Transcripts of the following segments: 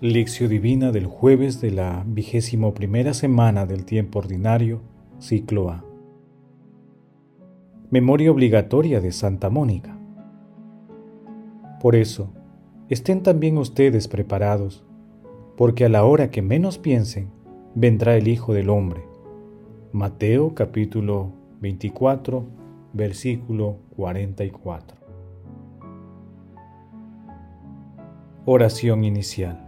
Lección Divina del jueves de la vigésimo primera semana del tiempo ordinario, ciclo A. Memoria obligatoria de Santa Mónica. Por eso, estén también ustedes preparados, porque a la hora que menos piensen, vendrá el Hijo del Hombre. Mateo capítulo 24, versículo 44. Oración inicial.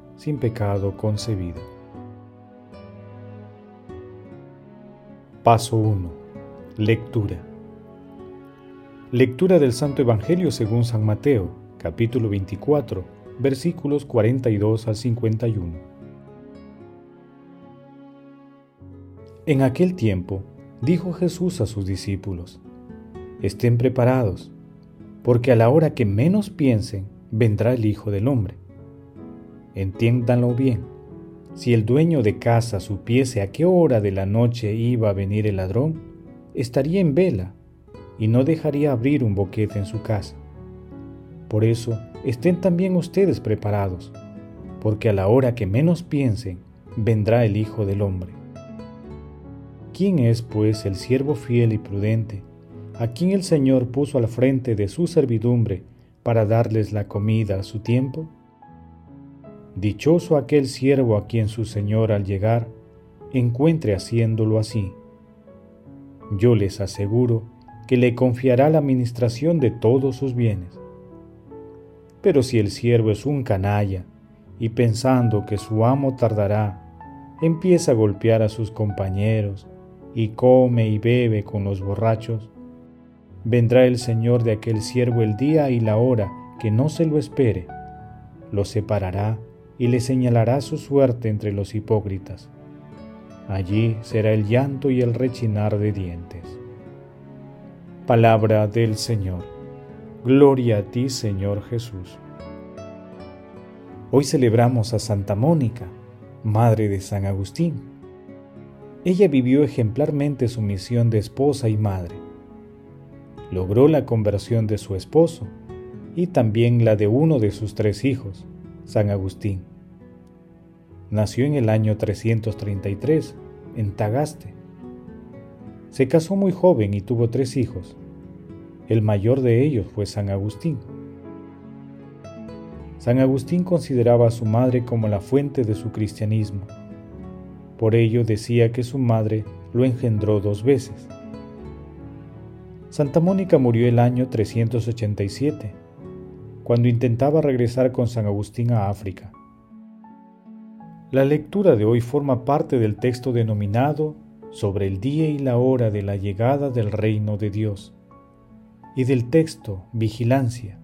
sin pecado concebido. Paso 1. Lectura. Lectura del Santo Evangelio según San Mateo, capítulo 24, versículos 42 al 51. En aquel tiempo dijo Jesús a sus discípulos, Estén preparados, porque a la hora que menos piensen vendrá el Hijo del Hombre. Entiéndanlo bien. Si el dueño de casa supiese a qué hora de la noche iba a venir el ladrón, estaría en vela y no dejaría abrir un boquete en su casa. Por eso, estén también ustedes preparados, porque a la hora que menos piensen, vendrá el Hijo del Hombre. ¿Quién es, pues, el siervo fiel y prudente, a quien el Señor puso al frente de su servidumbre para darles la comida a su tiempo? Dichoso aquel siervo a quien su Señor al llegar encuentre haciéndolo así. Yo les aseguro que le confiará la administración de todos sus bienes. Pero si el siervo es un canalla y pensando que su amo tardará, empieza a golpear a sus compañeros y come y bebe con los borrachos, vendrá el Señor de aquel siervo el día y la hora que no se lo espere, lo separará y le señalará su suerte entre los hipócritas. Allí será el llanto y el rechinar de dientes. Palabra del Señor. Gloria a ti, Señor Jesús. Hoy celebramos a Santa Mónica, madre de San Agustín. Ella vivió ejemplarmente su misión de esposa y madre. Logró la conversión de su esposo y también la de uno de sus tres hijos, San Agustín. Nació en el año 333 en Tagaste. Se casó muy joven y tuvo tres hijos. El mayor de ellos fue San Agustín. San Agustín consideraba a su madre como la fuente de su cristianismo. Por ello decía que su madre lo engendró dos veces. Santa Mónica murió el año 387, cuando intentaba regresar con San Agustín a África. La lectura de hoy forma parte del texto denominado sobre el día y la hora de la llegada del reino de Dios y del texto vigilancia,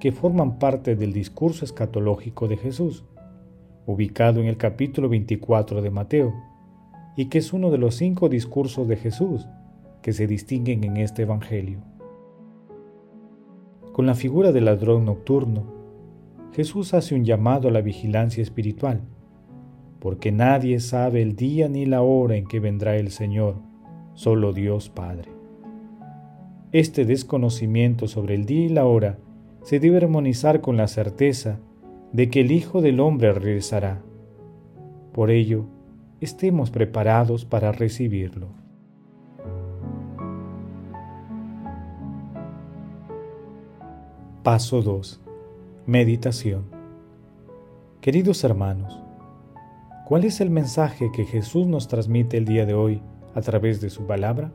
que forman parte del discurso escatológico de Jesús, ubicado en el capítulo 24 de Mateo, y que es uno de los cinco discursos de Jesús que se distinguen en este Evangelio. Con la figura del ladrón nocturno, Jesús hace un llamado a la vigilancia espiritual, porque nadie sabe el día ni la hora en que vendrá el Señor, solo Dios Padre. Este desconocimiento sobre el día y la hora se debe armonizar con la certeza de que el Hijo del Hombre regresará. Por ello, estemos preparados para recibirlo. Paso 2. Meditación. Queridos hermanos, ¿Cuál es el mensaje que Jesús nos transmite el día de hoy a través de su palabra?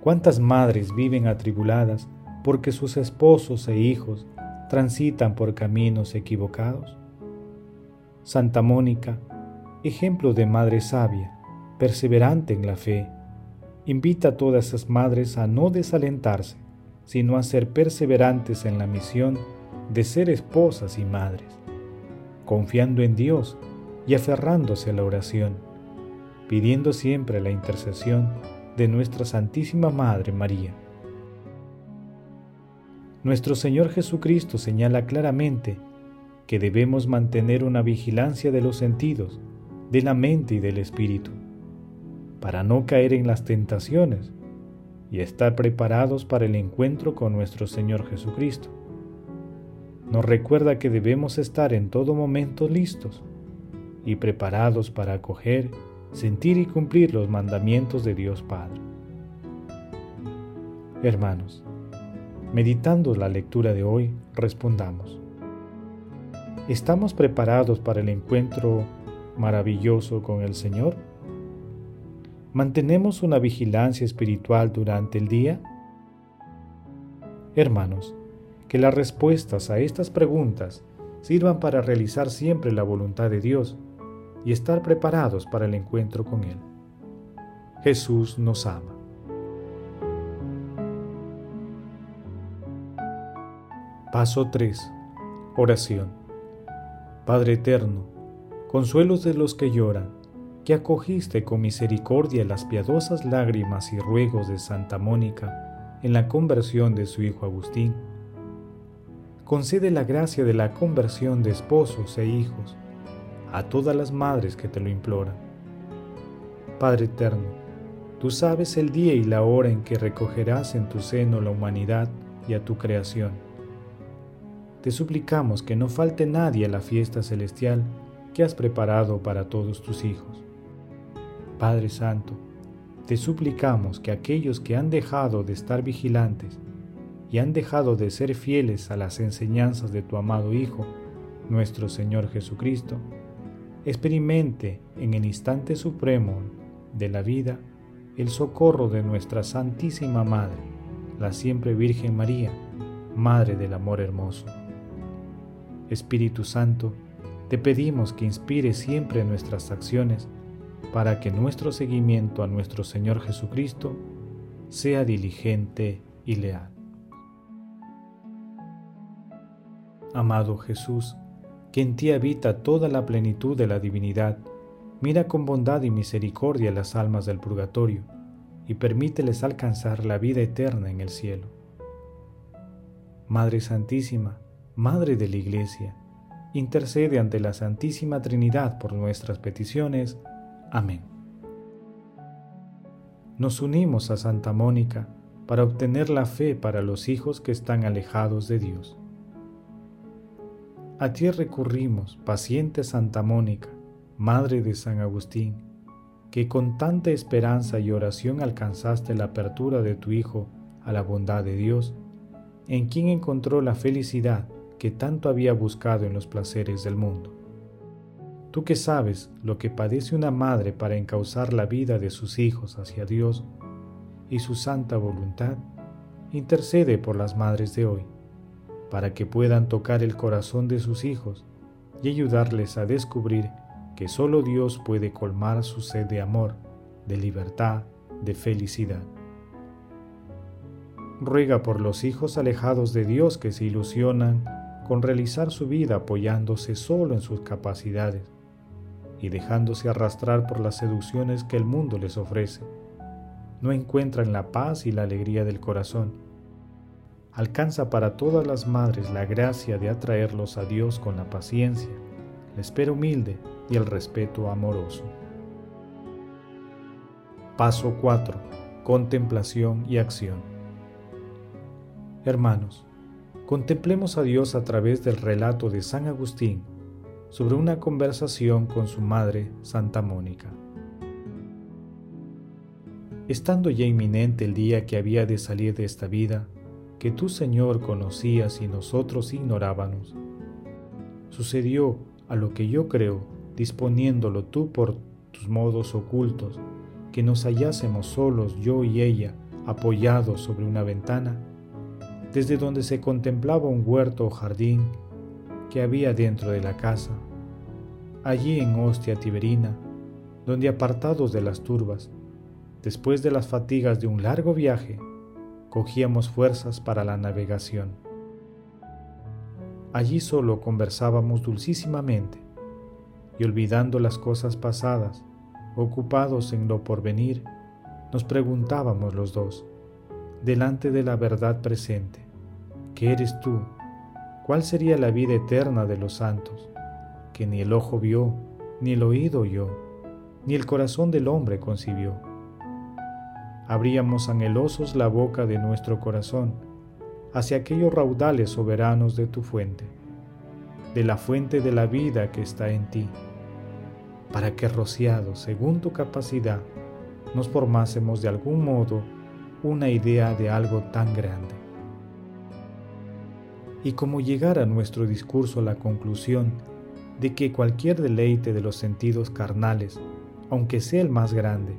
¿Cuántas madres viven atribuladas porque sus esposos e hijos transitan por caminos equivocados? Santa Mónica, ejemplo de madre sabia, perseverante en la fe, invita a todas esas madres a no desalentarse, sino a ser perseverantes en la misión de ser esposas y madres, confiando en Dios y aferrándose a la oración, pidiendo siempre la intercesión de nuestra Santísima Madre María. Nuestro Señor Jesucristo señala claramente que debemos mantener una vigilancia de los sentidos, de la mente y del espíritu, para no caer en las tentaciones y estar preparados para el encuentro con nuestro Señor Jesucristo. Nos recuerda que debemos estar en todo momento listos y preparados para acoger, sentir y cumplir los mandamientos de Dios Padre. Hermanos, meditando la lectura de hoy, respondamos. ¿Estamos preparados para el encuentro maravilloso con el Señor? ¿Mantenemos una vigilancia espiritual durante el día? Hermanos, que las respuestas a estas preguntas sirvan para realizar siempre la voluntad de Dios y estar preparados para el encuentro con Él. Jesús nos ama. Paso 3. Oración. Padre eterno, consuelos de los que lloran, que acogiste con misericordia las piadosas lágrimas y ruegos de Santa Mónica en la conversión de su hijo Agustín. Concede la gracia de la conversión de esposos e hijos a todas las madres que te lo imploran. Padre eterno, tú sabes el día y la hora en que recogerás en tu seno la humanidad y a tu creación. Te suplicamos que no falte nadie a la fiesta celestial que has preparado para todos tus hijos Padre Santo, te suplicamos que aquellos que han dejado de estar vigilantes y han dejado de ser fieles a las enseñanzas de tu amado Hijo, nuestro Señor Jesucristo, experimente en el instante supremo de la vida el socorro de nuestra Santísima Madre, la siempre Virgen María, Madre del Amor Hermoso. Espíritu Santo, te pedimos que inspire siempre nuestras acciones para que nuestro seguimiento a nuestro Señor Jesucristo sea diligente y leal. Amado Jesús, que en ti habita toda la plenitud de la divinidad, mira con bondad y misericordia las almas del purgatorio y permíteles alcanzar la vida eterna en el cielo. Madre Santísima, Madre de la Iglesia, intercede ante la Santísima Trinidad por nuestras peticiones, Amén. Nos unimos a Santa Mónica para obtener la fe para los hijos que están alejados de Dios. A ti recurrimos, paciente Santa Mónica, Madre de San Agustín, que con tanta esperanza y oración alcanzaste la apertura de tu Hijo a la bondad de Dios, en quien encontró la felicidad que tanto había buscado en los placeres del mundo. Tú que sabes lo que padece una madre para encauzar la vida de sus hijos hacia Dios y su santa voluntad, intercede por las madres de hoy, para que puedan tocar el corazón de sus hijos y ayudarles a descubrir que solo Dios puede colmar su sed de amor, de libertad, de felicidad. Ruega por los hijos alejados de Dios que se ilusionan con realizar su vida apoyándose solo en sus capacidades y dejándose arrastrar por las seducciones que el mundo les ofrece. No encuentran la paz y la alegría del corazón. Alcanza para todas las madres la gracia de atraerlos a Dios con la paciencia, la espera humilde y el respeto amoroso. Paso 4. Contemplación y acción. Hermanos, contemplemos a Dios a través del relato de San Agustín sobre una conversación con su madre, Santa Mónica. Estando ya inminente el día que había de salir de esta vida, que tú, Señor, conocías y nosotros ignorábamos, sucedió a lo que yo creo, disponiéndolo tú por tus modos ocultos, que nos hallásemos solos yo y ella, apoyados sobre una ventana, desde donde se contemplaba un huerto o jardín que había dentro de la casa, allí en Hostia Tiberina, donde apartados de las turbas, después de las fatigas de un largo viaje, cogíamos fuerzas para la navegación. Allí solo conversábamos dulcísimamente y olvidando las cosas pasadas, ocupados en lo porvenir, nos preguntábamos los dos, delante de la verdad presente, ¿qué eres tú? ¿Cuál sería la vida eterna de los santos, que ni el ojo vio, ni el oído oyó, ni el corazón del hombre concibió? Abríamos anhelosos la boca de nuestro corazón hacia aquellos raudales soberanos de tu fuente, de la fuente de la vida que está en ti para que rociados según tu capacidad nos formásemos de algún modo una idea de algo tan grande. Y como llegara nuestro discurso a la conclusión de que cualquier deleite de los sentidos carnales, aunque sea el más grande,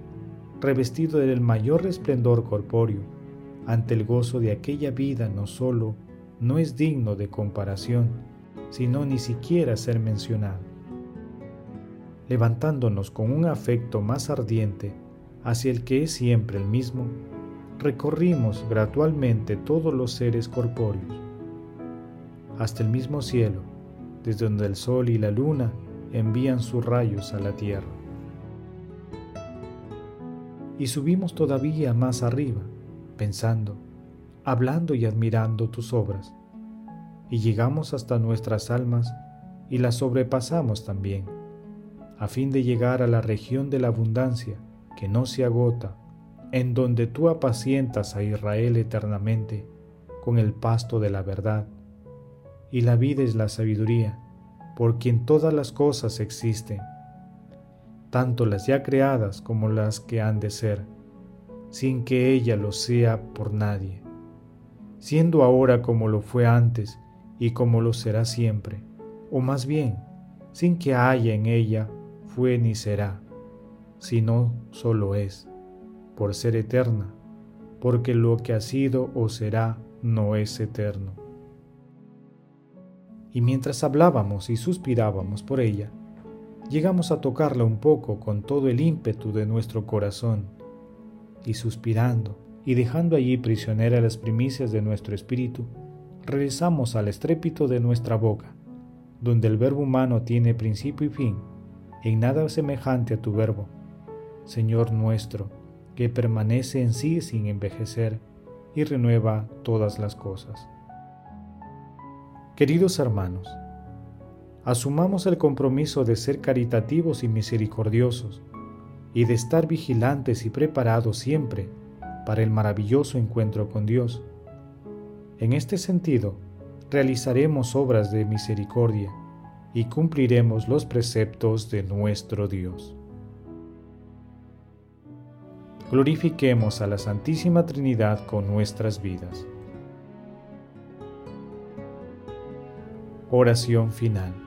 revestido del mayor resplendor corpóreo, ante el gozo de aquella vida no solo no es digno de comparación, sino ni siquiera ser mencionado levantándonos con un afecto más ardiente hacia el que es siempre el mismo, recorrimos gradualmente todos los seres corpóreos, hasta el mismo cielo, desde donde el sol y la luna envían sus rayos a la tierra. Y subimos todavía más arriba, pensando, hablando y admirando tus obras, y llegamos hasta nuestras almas y las sobrepasamos también a fin de llegar a la región de la abundancia que no se agota, en donde tú apacientas a Israel eternamente con el pasto de la verdad. Y la vida es la sabiduría, por quien todas las cosas existen, tanto las ya creadas como las que han de ser, sin que ella lo sea por nadie, siendo ahora como lo fue antes y como lo será siempre, o más bien, sin que haya en ella fue ni será, sino solo es, por ser eterna, porque lo que ha sido o será no es eterno. Y mientras hablábamos y suspirábamos por ella, llegamos a tocarla un poco con todo el ímpetu de nuestro corazón, y suspirando y dejando allí prisionera las primicias de nuestro espíritu, regresamos al estrépito de nuestra boca, donde el verbo humano tiene principio y fin, en nada semejante a tu verbo, Señor nuestro, que permanece en sí sin envejecer y renueva todas las cosas. Queridos hermanos, asumamos el compromiso de ser caritativos y misericordiosos y de estar vigilantes y preparados siempre para el maravilloso encuentro con Dios. En este sentido, realizaremos obras de misericordia y cumpliremos los preceptos de nuestro Dios. Glorifiquemos a la Santísima Trinidad con nuestras vidas. Oración final.